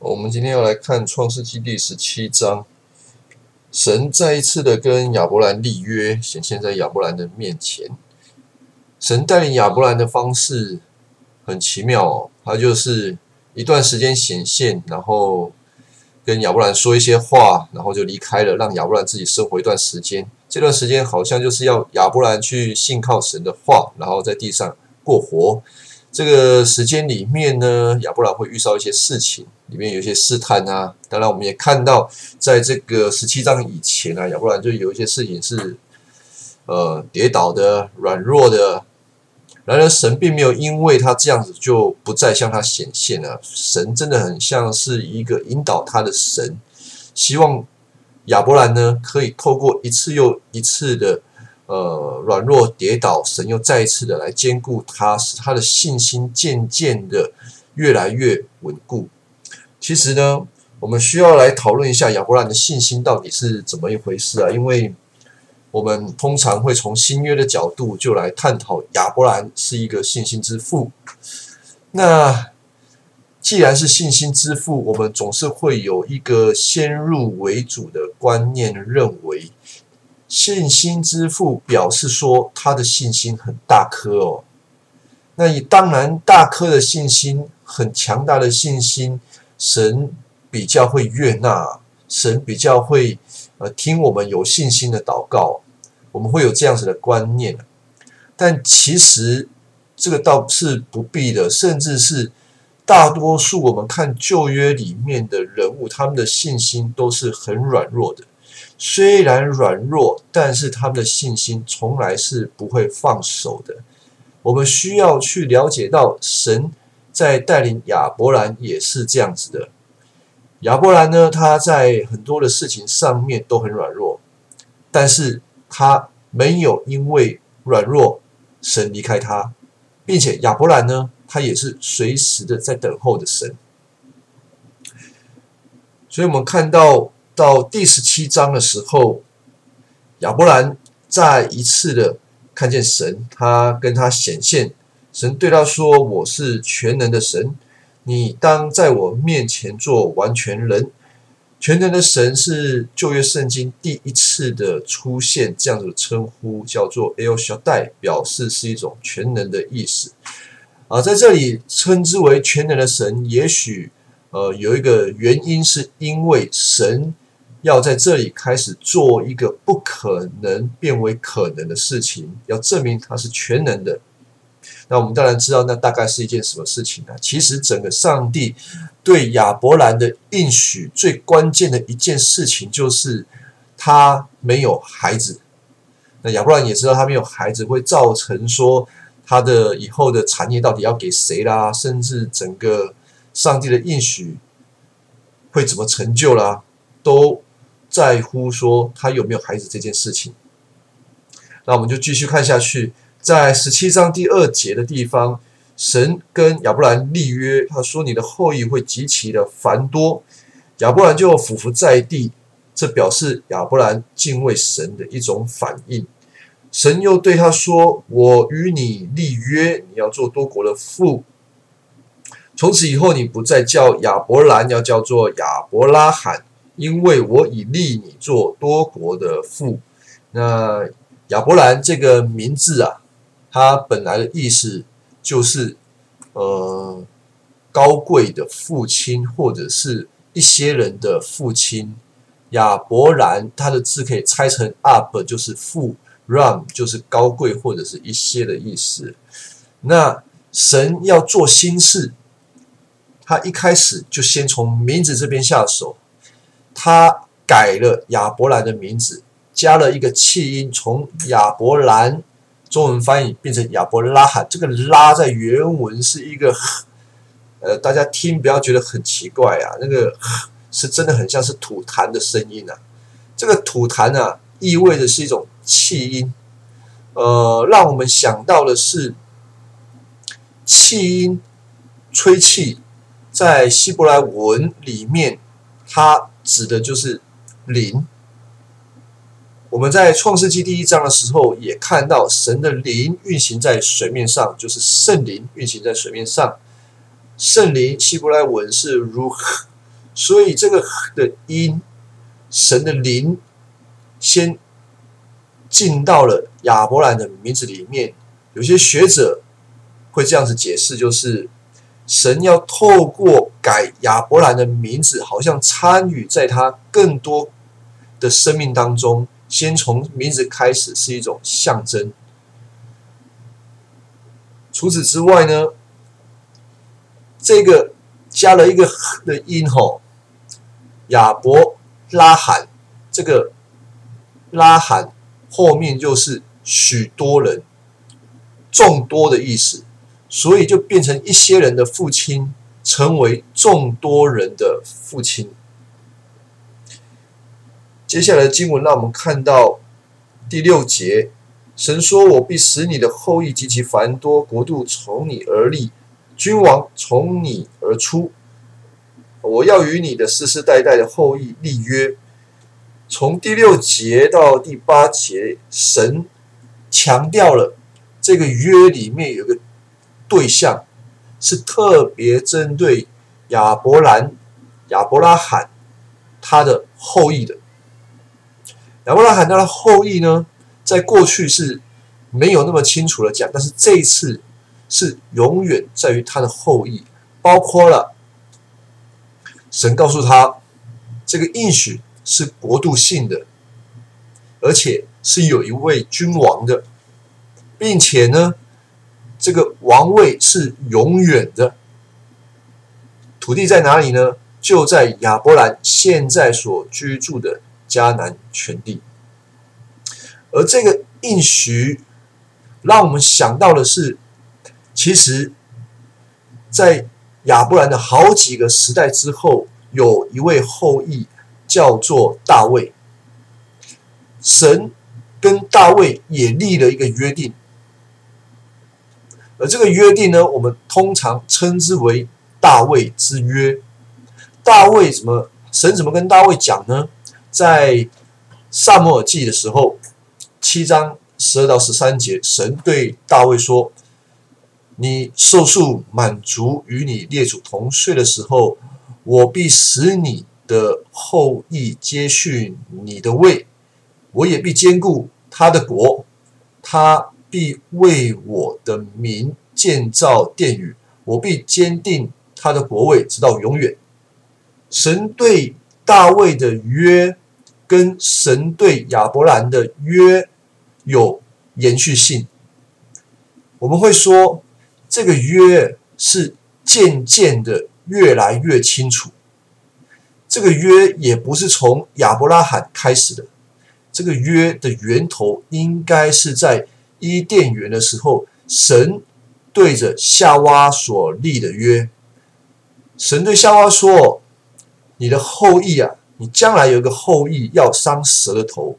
我们今天要来看创世纪第十七章，神再一次的跟亚伯兰立约，显现在亚伯兰的面前。神带领亚伯兰的方式很奇妙哦，他就是一段时间显现，然后跟亚伯兰说一些话，然后就离开了，让亚伯兰自己生活一段时间。这段时间好像就是要亚伯兰去信靠神的话，然后在地上过活。这个时间里面呢，亚伯兰会遇到一些事情，里面有一些试探啊。当然，我们也看到，在这个十七章以前啊，亚伯兰就有一些事情是呃跌倒的、软弱的。然而，神并没有因为他这样子就不再向他显现了。神真的很像是一个引导他的神，希望亚伯兰呢可以透过一次又一次的。呃，软弱跌倒，神又再一次的来兼顾他，使他的信心渐渐的越来越稳固。其实呢，我们需要来讨论一下亚伯兰的信心到底是怎么一回事啊？因为我们通常会从新约的角度就来探讨亚伯兰是一个信心之父。那既然是信心之父，我们总是会有一个先入为主的观念，认为。信心之父表示说，他的信心很大颗哦。那以当然大颗的信心，很强大的信心，神比较会悦纳，神比较会呃听我们有信心的祷告，我们会有这样子的观念。但其实这个倒是不必的，甚至是大多数我们看旧约里面的人物，他们的信心都是很软弱的。虽然软弱，但是他们的信心从来是不会放手的。我们需要去了解到，神在带领亚伯兰也是这样子的。亚伯兰呢，他在很多的事情上面都很软弱，但是他没有因为软弱，神离开他，并且亚伯兰呢，他也是随时的在等候的神。所以我们看到。到第十七章的时候，亚伯兰再一次的看见神，他跟他显现，神对他说：“我是全能的神，你当在我面前做完全人。”全能的神是旧约圣经第一次的出现，这样子的称呼叫做 El Shaddai，表示是一种全能的意思。啊，在这里称之为全能的神，也许呃有一个原因，是因为神。要在这里开始做一个不可能变为可能的事情，要证明他是全能的。那我们当然知道，那大概是一件什么事情呢？其实，整个上帝对亚伯兰的应许最关键的一件事情，就是他没有孩子。那亚伯兰也知道，他没有孩子会造成说他的以后的产业到底要给谁啦，甚至整个上帝的应许会怎么成就啦，都。在乎说他有没有孩子这件事情，那我们就继续看下去，在十七章第二节的地方，神跟亚伯兰立约，他说你的后裔会极其的繁多，亚伯兰就俯伏在地，这表示亚伯兰敬畏神的一种反应。神又对他说：“我与你立约，你要做多国的父，从此以后你不再叫亚伯兰，要叫做亚伯拉罕。”因为我已立你做多国的父，那亚伯兰这个名字啊，它本来的意思就是呃高贵的父亲，或者是一些人的父亲。亚伯兰他的字可以拆成 up，就是父，ram 就是高贵或者是一些的意思。那神要做新事，他一开始就先从名字这边下手。他改了亚伯兰的名字，加了一个气音，从亚伯兰中文翻译变成亚伯拉罕。这个“拉”在原文是一个，呃，大家听不要觉得很奇怪啊，那个是真的很像是吐痰的声音啊。这个吐痰啊，意味着是一种气音，呃，让我们想到的是气音，吹气，在希伯来文里面，它。指的就是灵。我们在创世纪第一章的时候，也看到神的灵运行在水面上，就是圣灵运行在水面上。圣灵希伯来文是 ruh，所以这个的因，神的灵，先进到了亚伯兰的名字里面。有些学者会这样子解释，就是神要透过改亚伯兰的名字，好像参与在他更多的生命当中。先从名字开始是一种象征。除此之外呢，这个加了一个的音吼，亚伯拉罕，这个拉罕后面就是许多人、众多的意思，所以就变成一些人的父亲，成为众多人的父亲。接下来的经文让我们看到第六节。神说：“我必使你的后裔极其繁多，国度从你而立，君王从你而出。我要与你的世世代代的后裔立约。”从第六节到第八节，神强调了这个约里面有个对象，是特别针对亚伯兰、亚伯拉罕他的后裔的。亚伯拉罕他的后裔呢？在过去是没有那么清楚的讲，但是这一次是永远在于他的后裔，包括了神告诉他，这个应许是国度性的，而且是有一位君王的，并且呢，这个王位是永远的。土地在哪里呢？就在亚伯兰现在所居住的迦南全地。而这个应许，让我们想到的是，其实，在亚伯兰的好几个时代之后，有一位后裔叫做大卫。神跟大卫也立了一个约定，而这个约定呢，我们通常称之为大卫之约。大卫怎么？神怎么跟大卫讲呢？在萨摩尔记的时候。七章十二到十三节，神对大卫说：“你受数满足，与你列祖同岁的时候，我必使你的后裔接续你的位，我也必兼顾他的国，他必为我的名建造殿宇，我必坚定他的国位，直到永远。”神对大卫的约，跟神对亚伯兰的约。有延续性，我们会说这个约是渐渐的越来越清楚。这个约也不是从亚伯拉罕开始的，这个约的源头应该是在伊甸园的时候，神对着夏娃所立的约。神对夏娃说：“你的后裔啊，你将来有一个后裔要伤蛇的头。”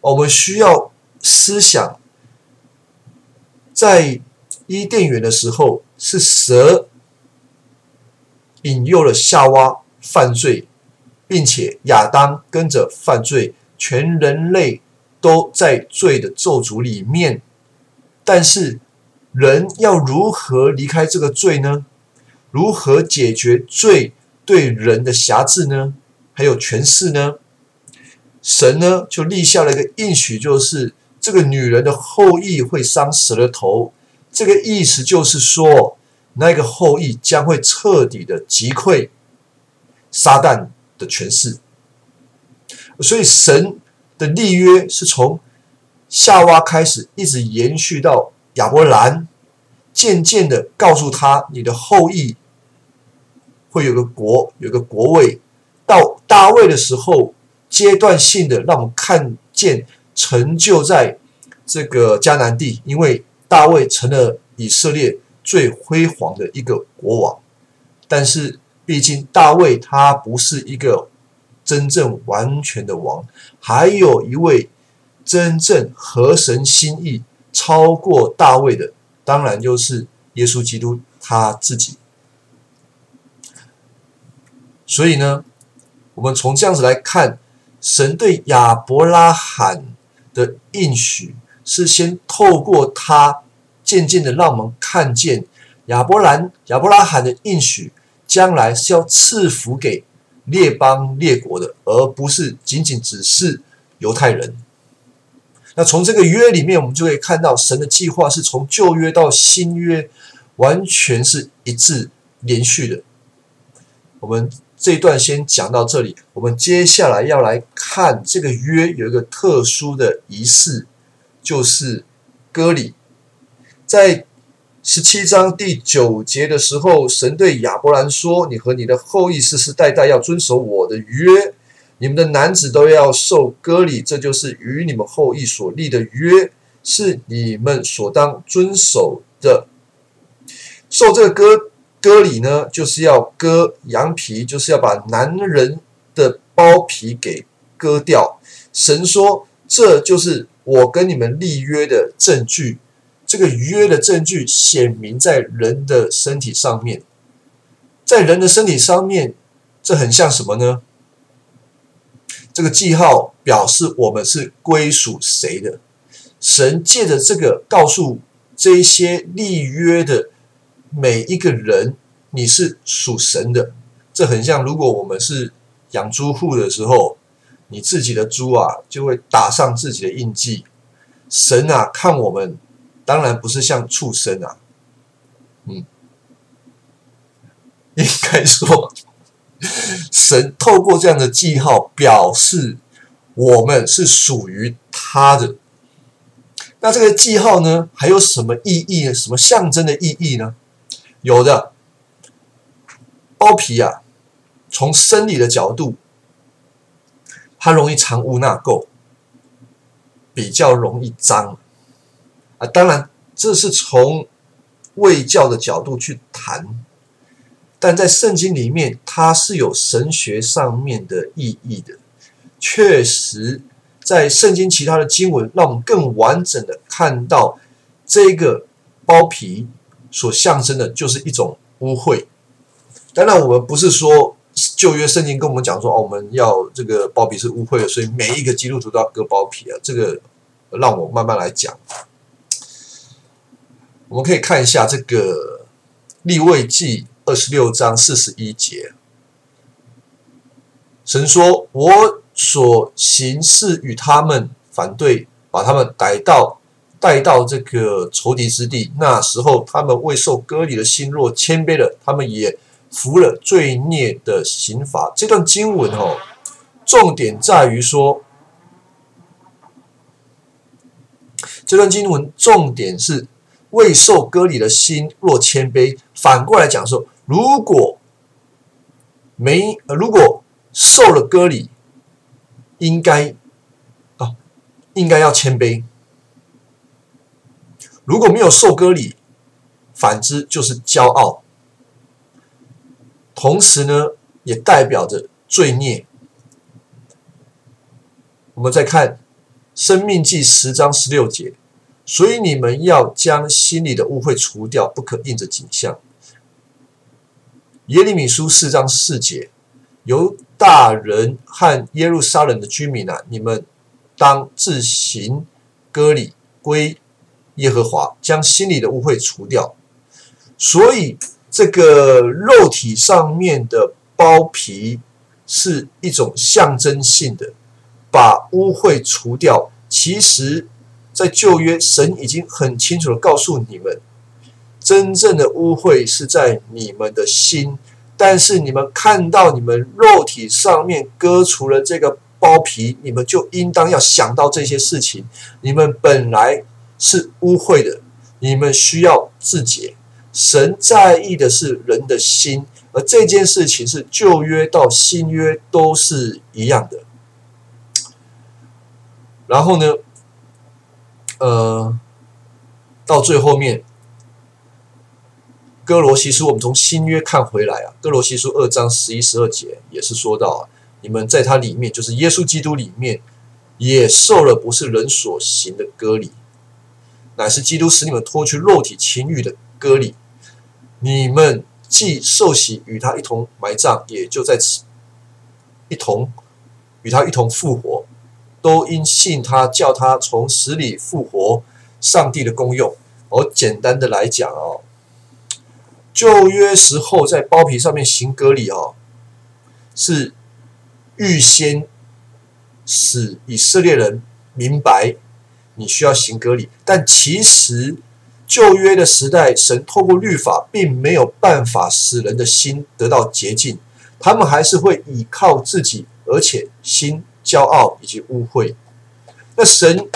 我们需要。思想在伊甸园的时候，是蛇引诱了夏娃犯罪，并且亚当跟着犯罪，全人类都在罪的咒诅里面。但是人要如何离开这个罪呢？如何解决罪对人的辖制呢？还有权势呢？神呢就立下了一个应许，就是。这个女人的后裔会伤死了头，这个意思就是说，那个后裔将会彻底的击溃撒旦的权势。所以神的立约是从夏娃开始，一直延续到亚伯兰，渐渐的告诉他，你的后裔会有个国，有个国位。到大卫的时候，阶段性的让我们看见。成就在这个迦南地，因为大卫成了以色列最辉煌的一个国王。但是，毕竟大卫他不是一个真正完全的王，还有一位真正合神心意、超过大卫的，当然就是耶稣基督他自己。所以呢，我们从这样子来看，神对亚伯拉罕。的应许是先透过他，渐渐的让我们看见亚伯兰、亚伯拉罕的应许，将来是要赐福给列邦列国的，而不是仅仅只是犹太人。那从这个约里面，我们就可以看到神的计划是从旧约到新约，完全是一致连续的。我们这一段先讲到这里，我们接下来要来看这个约有一个特殊的仪式，就是割礼。在十七章第九节的时候，神对亚伯兰说：“你和你的后裔世世代代要遵守我的约。”你们的男子都要受割礼，这就是与你们后裔所立的约，是你们所当遵守的。受这个割割礼呢，就是要割羊皮，就是要把男人的包皮给割掉。神说，这就是我跟你们立约的证据。这个约的证据显明在人的身体上面，在人的身体上面，这很像什么呢？这个记号表示我们是归属谁的？神借着这个告诉这些立约的每一个人，你是属神的。这很像，如果我们是养猪户的时候，你自己的猪啊就会打上自己的印记。神啊，看我们当然不是像畜生啊，嗯，应该说。神透过这样的记号表示我们是属于他的。那这个记号呢，还有什么意义呢？什么象征的意义呢？有的，包皮啊，从生理的角度，它容易藏污纳垢，比较容易脏啊。当然，这是从卫教的角度去谈。但在圣经里面，它是有神学上面的意义的。确实，在圣经其他的经文，让我们更完整的看到这个包皮所象征的，就是一种污秽。当然，我们不是说旧约圣经跟我们讲说，哦，我们要这个包皮是污秽的，所以每一个基督徒都要割包皮啊。这个让我慢慢来讲。我们可以看一下这个立位记。二十六章四十一节，神说：“我所行事与他们反对，把他们逮到，带到这个仇敌之地。那时候，他们未受割礼的心若谦卑了，他们也服了罪孽的刑罚。”这段经文哦，重点在于说，这段经文重点是未受割礼的心若谦卑。反过来讲说。如果没呃，如果受了割礼，应该啊，应该要谦卑；如果没有受割礼，反之就是骄傲。同时呢，也代表着罪孽。我们再看《生命记》十章十六节，所以你们要将心里的污秽除掉，不可应着景象。耶利米书四章四节，犹大人和耶路撒冷的居民啊，你们当自行割礼归耶和华，将心里的污秽除掉。所以，这个肉体上面的包皮是一种象征性的，把污秽除掉。其实，在旧约，神已经很清楚的告诉你们。真正的污秽是在你们的心，但是你们看到你们肉体上面割除了这个包皮，你们就应当要想到这些事情。你们本来是污秽的，你们需要自洁。神在意的是人的心，而这件事情是旧约到新约都是一样的。然后呢，呃，到最后面。哥罗西书，我们从新约看回来啊。哥罗西书二章十一、十二节也是说到啊，你们在它里面，就是耶稣基督里面，也受了不是人所行的割礼，乃是基督使你们脱去肉体情欲的割礼。你们既受洗与他一同埋葬，也就在此一同与他一同复活，都因信他，叫他从死里复活。上帝的功用，我简单的来讲哦。旧约时候在包皮上面行割礼哦，是预先使以色列人明白你需要行割礼，但其实旧约的时代，神透过律法并没有办法使人的心得到洁净，他们还是会倚靠自己，而且心骄傲以及污秽。那神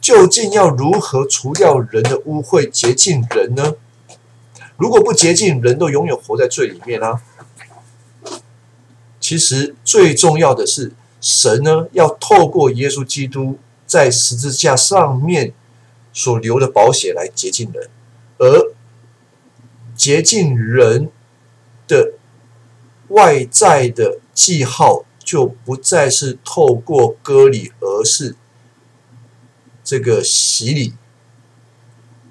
究竟要如何除掉人的污秽，洁净人呢？如果不洁净，人都永远活在罪里面啊！其实最重要的是，神呢要透过耶稣基督在十字架上面所留的宝血来洁净人，而洁净人的外在的记号就不再是透过割礼，而是这个洗礼，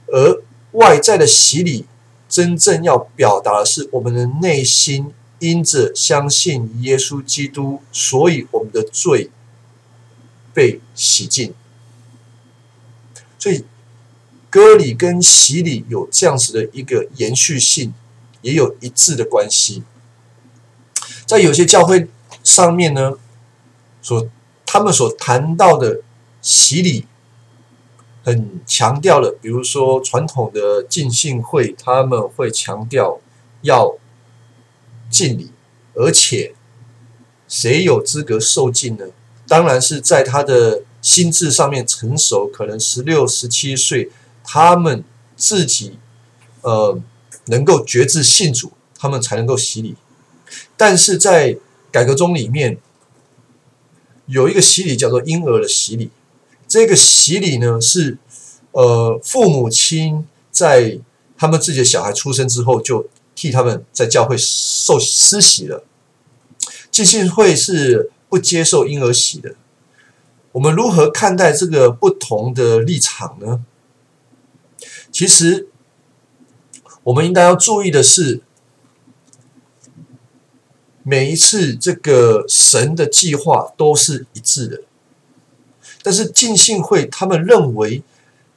而外在的洗礼。真正要表达的是，我们的内心因着相信耶稣基督，所以我们的罪被洗净。所以，割礼跟洗礼有这样子的一个延续性，也有一致的关系。在有些教会上面呢，所他们所谈到的洗礼。很强调了，比如说传统的浸信会，他们会强调要敬礼，而且谁有资格受敬呢？当然是在他的心智上面成熟，可能十六、十七岁，他们自己呃能够觉知信主，他们才能够洗礼。但是在改革中里面有一个洗礼叫做婴儿的洗礼。这个洗礼呢，是呃父母亲在他们自己的小孩出生之后，就替他们在教会受施洗了。浸信会是不接受婴儿洗的。我们如何看待这个不同的立场呢？其实，我们应该要注意的是，每一次这个神的计划都是一致的。但是浸信会他们认为，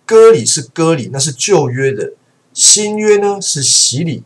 割礼是割礼，那是旧约的；新约呢是洗礼，